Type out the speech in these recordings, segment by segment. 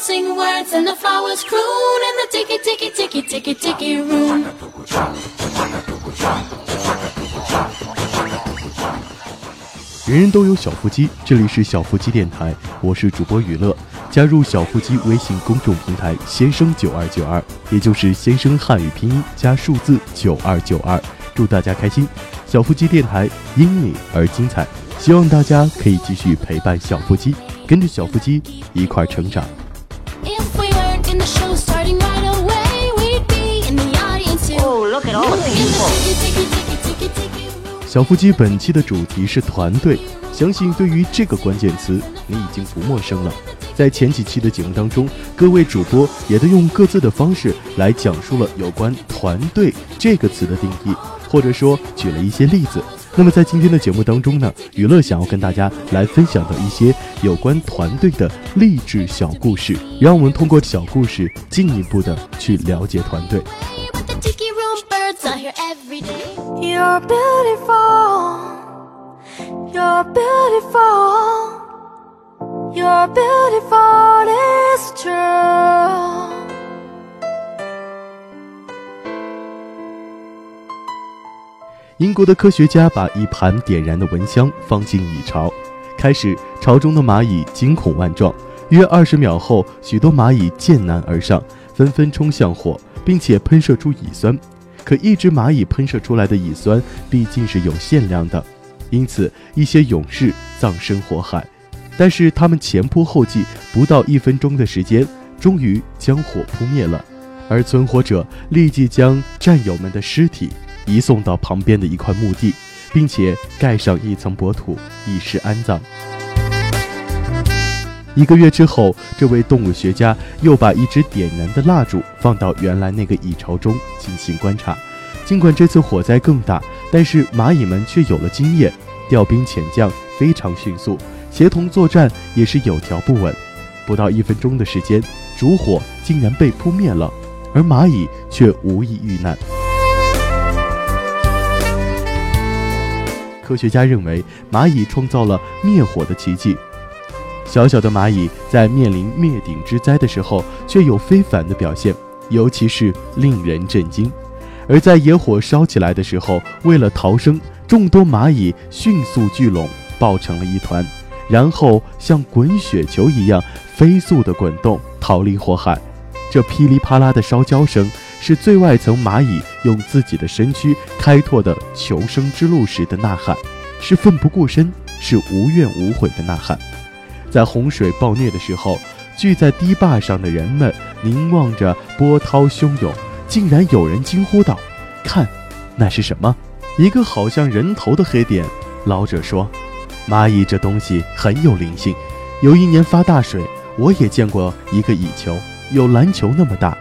sing words and the flowers croon in the ticky ticky ticky ticky ticky room. 人人都有小腹肌，这里是小腹肌电台，我是主播雨乐。加入小腹肌微信公众平台“先生九二九二”，也就是先生汉语拼音加数字九二九二，祝大家开心！小腹肌电台因你而精彩，希望大家可以继续陪伴小腹肌，跟着小腹肌一块成长。小夫妻本期的主题是团队，相信对于这个关键词你已经不陌生了。在前几期的节目当中，各位主播也都用各自的方式来讲述了有关“团队”这个词的定义，或者说举了一些例子。那么在今天的节目当中呢，娱乐想要跟大家来分享的一些有关团队的励志小故事，让我们通过小故事进一步的去了解团队。You're beautiful, it's true. 英国的科学家把一盘点燃的蚊香放进蚁巢，开始巢中的蚂蚁惊恐万状。约二十秒后，许多蚂蚁见难而上，纷纷冲向火，并且喷射出蚁酸。可一只蚂蚁喷射出来的蚁酸毕竟是有限量的，因此一些勇士葬身火海。但是他们前仆后继，不到一分钟的时间，终于将火扑灭了。而存活者立即将战友们的尸体移送到旁边的一块墓地，并且盖上一层薄土，以示安葬。一个月之后，这位动物学家又把一支点燃的蜡烛放到原来那个蚁巢中进行观察。尽管这次火灾更大，但是蚂蚁们却有了经验，调兵遣将非常迅速，协同作战也是有条不紊。不到一分钟的时间，烛火竟然被扑灭了，而蚂蚁却无一遇难。科学家认为，蚂蚁创造了灭火的奇迹。小小的蚂蚁在面临灭顶之灾的时候，却有非凡的表现，尤其是令人震惊。而在野火烧起来的时候，为了逃生，众多蚂蚁迅速聚拢，抱成了一团，然后像滚雪球一样飞速地滚动，逃离火海。这噼里啪啦的烧焦声，是最外层蚂蚁用自己的身躯开拓的求生之路时的呐喊，是奋不顾身，是无怨无悔的呐喊。在洪水暴虐的时候，聚在堤坝上的人们凝望着波涛汹涌，竟然有人惊呼道：“看，那是什么？一个好像人头的黑点。”老者说：“蚂蚁这东西很有灵性。有一年发大水，我也见过一个蚁球，有篮球那么大。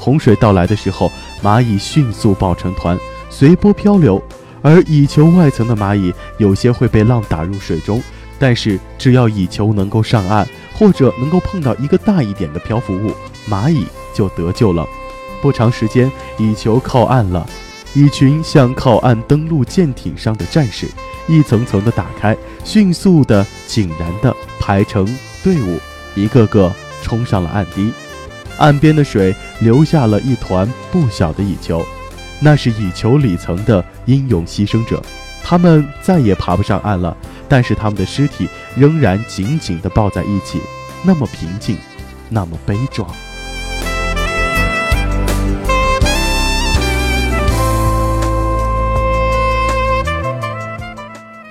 洪水到来的时候，蚂蚁迅速抱成团，随波漂流。而蚁球外层的蚂蚁，有些会被浪打入水中。”但是只要蚁球能够上岸，或者能够碰到一个大一点的漂浮物，蚂蚁就得救了。不长时间，蚁球靠岸了，蚁群像靠岸登陆舰艇上的战士，一层层的打开，迅速的、井然的排成队伍，一个个冲上了岸堤。岸边的水留下了一团不小的蚁球，那是蚁球里层的英勇牺牲者，他们再也爬不上岸了。但是他们的尸体仍然紧紧地抱在一起，那么平静，那么悲壮。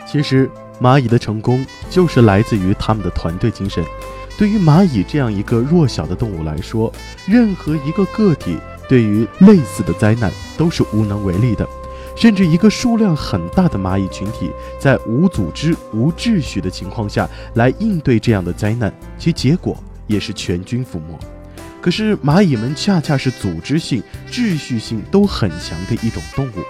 其实，蚂蚁的成功就是来自于他们的团队精神。对于蚂蚁这样一个弱小的动物来说，任何一个个体对于类似的灾难都是无能为力的。甚至一个数量很大的蚂蚁群体，在无组织、无秩序的情况下来应对这样的灾难，其结果也是全军覆没。可是蚂蚁们恰恰是组织性、秩序性都很强的一种动物，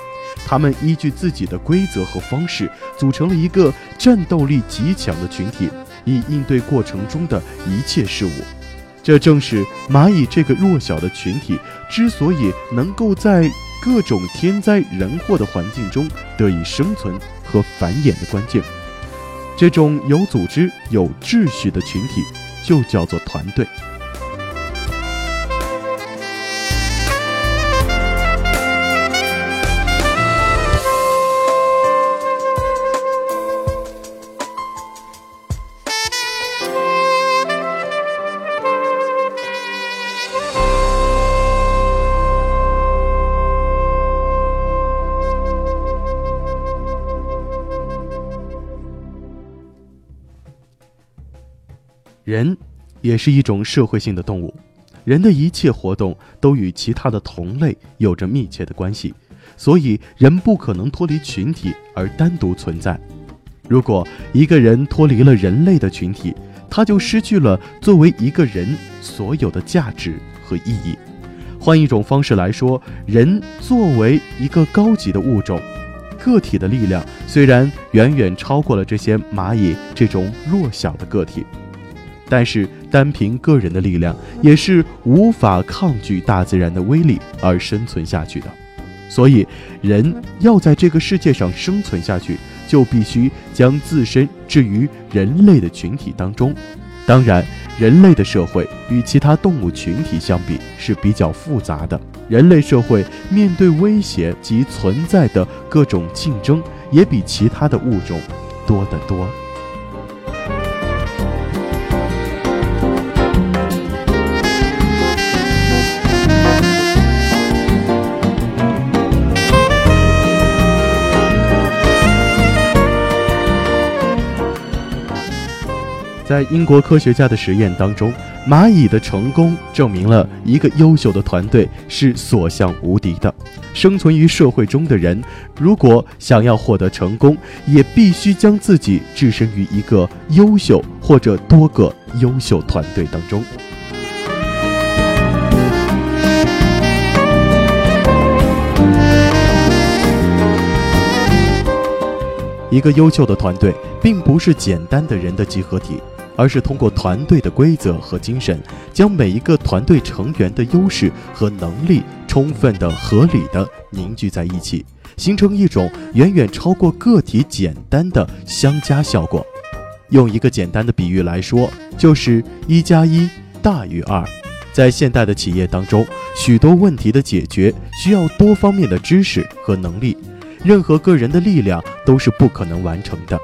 他们依据自己的规则和方式，组成了一个战斗力极强的群体，以应对过程中的一切事物。这正是蚂蚁这个弱小的群体之所以能够在各种天灾人祸的环境中得以生存和繁衍的关键。这种有组织、有秩序的群体，就叫做团队。人也是一种社会性的动物，人的一切活动都与其他的同类有着密切的关系，所以人不可能脱离群体而单独存在。如果一个人脱离了人类的群体，他就失去了作为一个人所有的价值和意义。换一种方式来说，人作为一个高级的物种，个体的力量虽然远远超过了这些蚂蚁这种弱小的个体，但是单凭个人的力量也是无法抗拒大自然的威力而生存下去的。所以，人要在这个世界上生存下去，就必须将自身置于人类的群体当中。当然，人类的社会与其他动物群体相比是比较复杂的。人类社会面对威胁及存在的各种竞争，也比其他的物种多得多。在英国科学家的实验当中，蚂蚁的成功证明了一个优秀的团队是所向无敌的。生存于社会中的人，如果想要获得成功，也必须将自己置身于一个优秀或者多个优秀团队当中。一个优秀的团队，并不是简单的人的集合体。而是通过团队的规则和精神，将每一个团队成员的优势和能力充分的、合理的凝聚在一起，形成一种远远超过个体简单的相加效果。用一个简单的比喻来说，就是一加一大于二。在现代的企业当中，许多问题的解决需要多方面的知识和能力，任何个人的力量都是不可能完成的。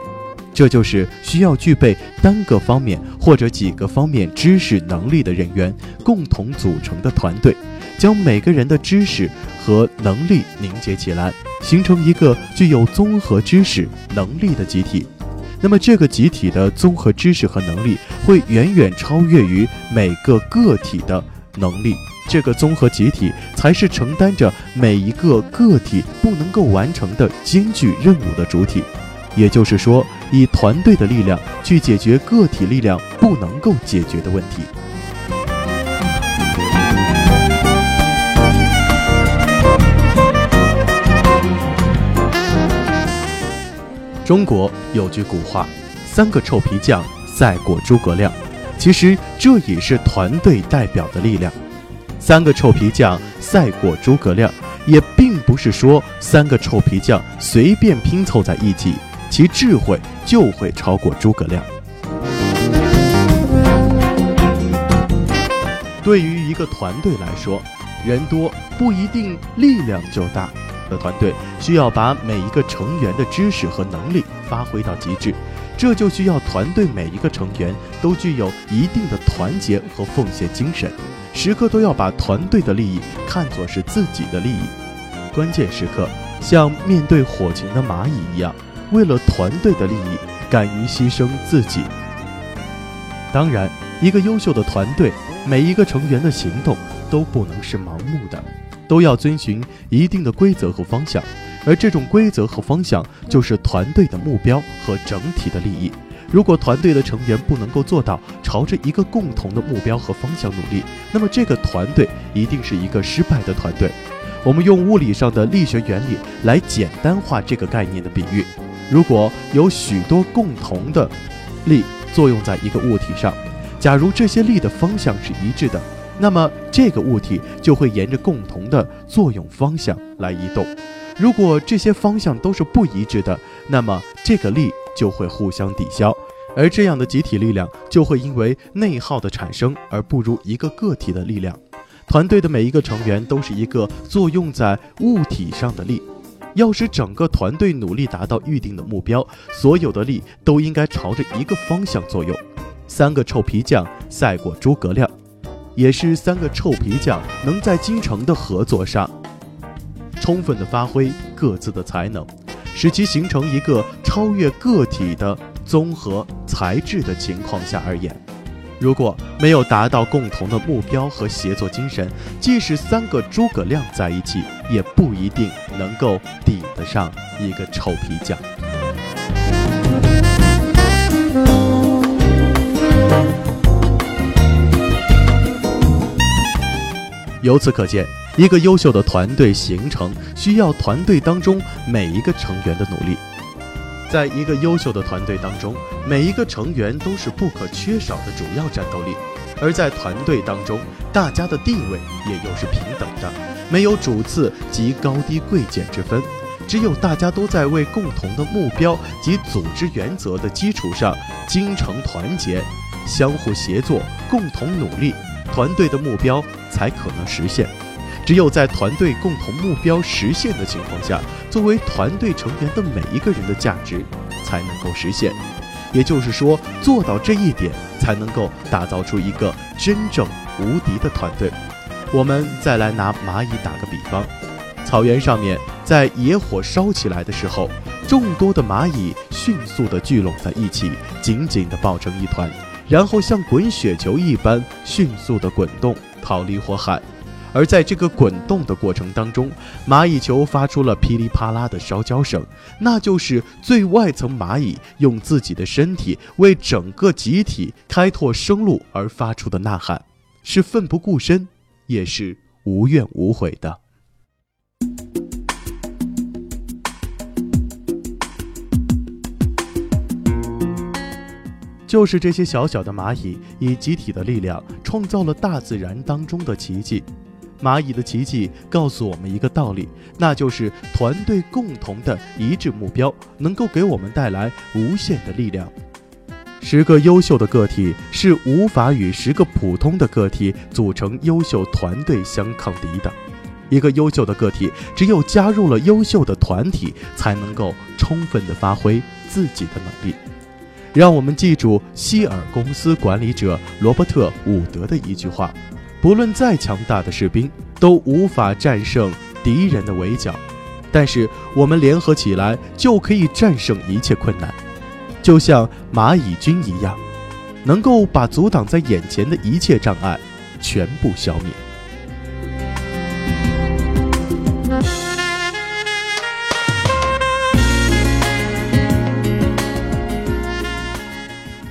这就是需要具备单个方面或者几个方面知识能力的人员共同组成的团队，将每个人的知识和能力凝结起来，形成一个具有综合知识能力的集体。那么，这个集体的综合知识和能力会远远超越于每个个体的能力。这个综合集体才是承担着每一个个体不能够完成的艰巨任务的主体。也就是说，以团队的力量去解决个体力量不能够解决的问题。中国有句古话：“三个臭皮匠赛过诸葛亮。”其实这也是团队代表的力量。三个臭皮匠赛过诸葛亮，也并不是说三个臭皮匠随便拼凑在一起。其智慧就会超过诸葛亮。对于一个团队来说，人多不一定力量就大。的团队需要把每一个成员的知识和能力发挥到极致，这就需要团队每一个成员都具有一定的团结和奉献精神，时刻都要把团队的利益看作是自己的利益。关键时刻，像面对火情的蚂蚁一样。为了团队的利益，敢于牺牲自己。当然，一个优秀的团队，每一个成员的行动都不能是盲目的，都要遵循一定的规则和方向。而这种规则和方向，就是团队的目标和整体的利益。如果团队的成员不能够做到朝着一个共同的目标和方向努力，那么这个团队一定是一个失败的团队。我们用物理上的力学原理来简单化这个概念的比喻。如果有许多共同的力作用在一个物体上，假如这些力的方向是一致的，那么这个物体就会沿着共同的作用方向来移动。如果这些方向都是不一致的，那么这个力就会互相抵消，而这样的集体力量就会因为内耗的产生而不如一个个体的力量。团队的每一个成员都是一个作用在物体上的力。要使整个团队努力达到预定的目标，所有的力都应该朝着一个方向作用。三个臭皮匠赛过诸葛亮，也是三个臭皮匠能在京城的合作上，充分的发挥各自的才能，使其形成一个超越个体的综合材质的情况下而言。如果没有达到共同的目标和协作精神，即使三个诸葛亮在一起，也不一定能够抵得上一个臭皮匠。由此可见，一个优秀的团队形成需要团队当中每一个成员的努力。在一个优秀的团队当中，每一个成员都是不可缺少的主要战斗力。而在团队当中，大家的地位也又是平等的，没有主次及高低贵贱之分。只有大家都在为共同的目标及组织原则的基础上精诚团结、相互协作、共同努力，团队的目标才可能实现。只有在团队共同目标实现的情况下，作为团队成员的每一个人的价值才能够实现。也就是说，做到这一点，才能够打造出一个真正无敌的团队。我们再来拿蚂蚁打个比方，草原上面在野火烧起来的时候，众多的蚂蚁迅速地聚拢在一起，紧紧地抱成一团，然后像滚雪球一般迅速地滚动，逃离火海。而在这个滚动的过程当中，蚂蚁球发出了噼里啪啦的烧焦声，那就是最外层蚂蚁用自己的身体为整个集体开拓生路而发出的呐喊，是奋不顾身，也是无怨无悔的。就是这些小小的蚂蚁，以集体的力量创造了大自然当中的奇迹。蚂蚁的奇迹告诉我们一个道理，那就是团队共同的一致目标能够给我们带来无限的力量。十个优秀的个体是无法与十个普通的个体组成优秀团队相抗敌的。一个优秀的个体只有加入了优秀的团体，才能够充分的发挥自己的能力。让我们记住希尔公司管理者罗伯特·伍德的一句话。不论再强大的士兵，都无法战胜敌人的围剿，但是我们联合起来就可以战胜一切困难，就像蚂蚁军一样，能够把阻挡在眼前的一切障碍全部消灭。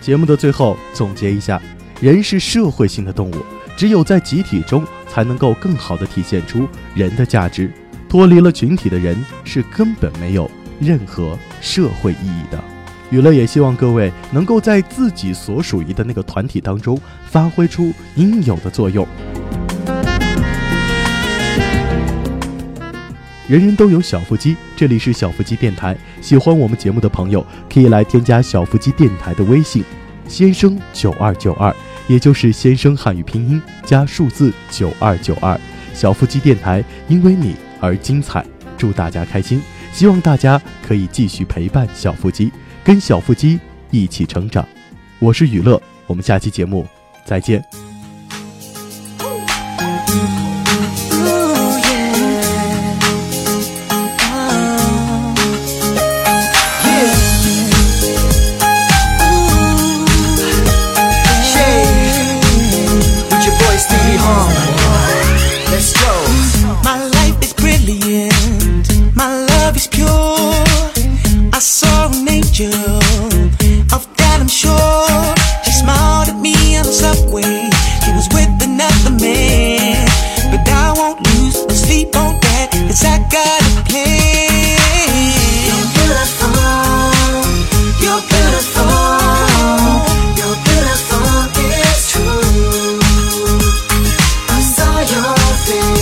节目的最后总结一下：人是社会性的动物。只有在集体中，才能够更好地体现出人的价值。脱离了群体的人，是根本没有任何社会意义的。娱乐也希望各位能够在自己所属于的那个团体当中，发挥出应有的作用。人人都有小腹肌，这里是小腹肌电台。喜欢我们节目的朋友，可以来添加小腹肌电台的微信，先生九二九二。也就是先生汉语拼音加数字九二九二，小腹肌电台因为你而精彩，祝大家开心，希望大家可以继续陪伴小腹肌，跟小腹肌一起成长。我是雨乐，我们下期节目再见。see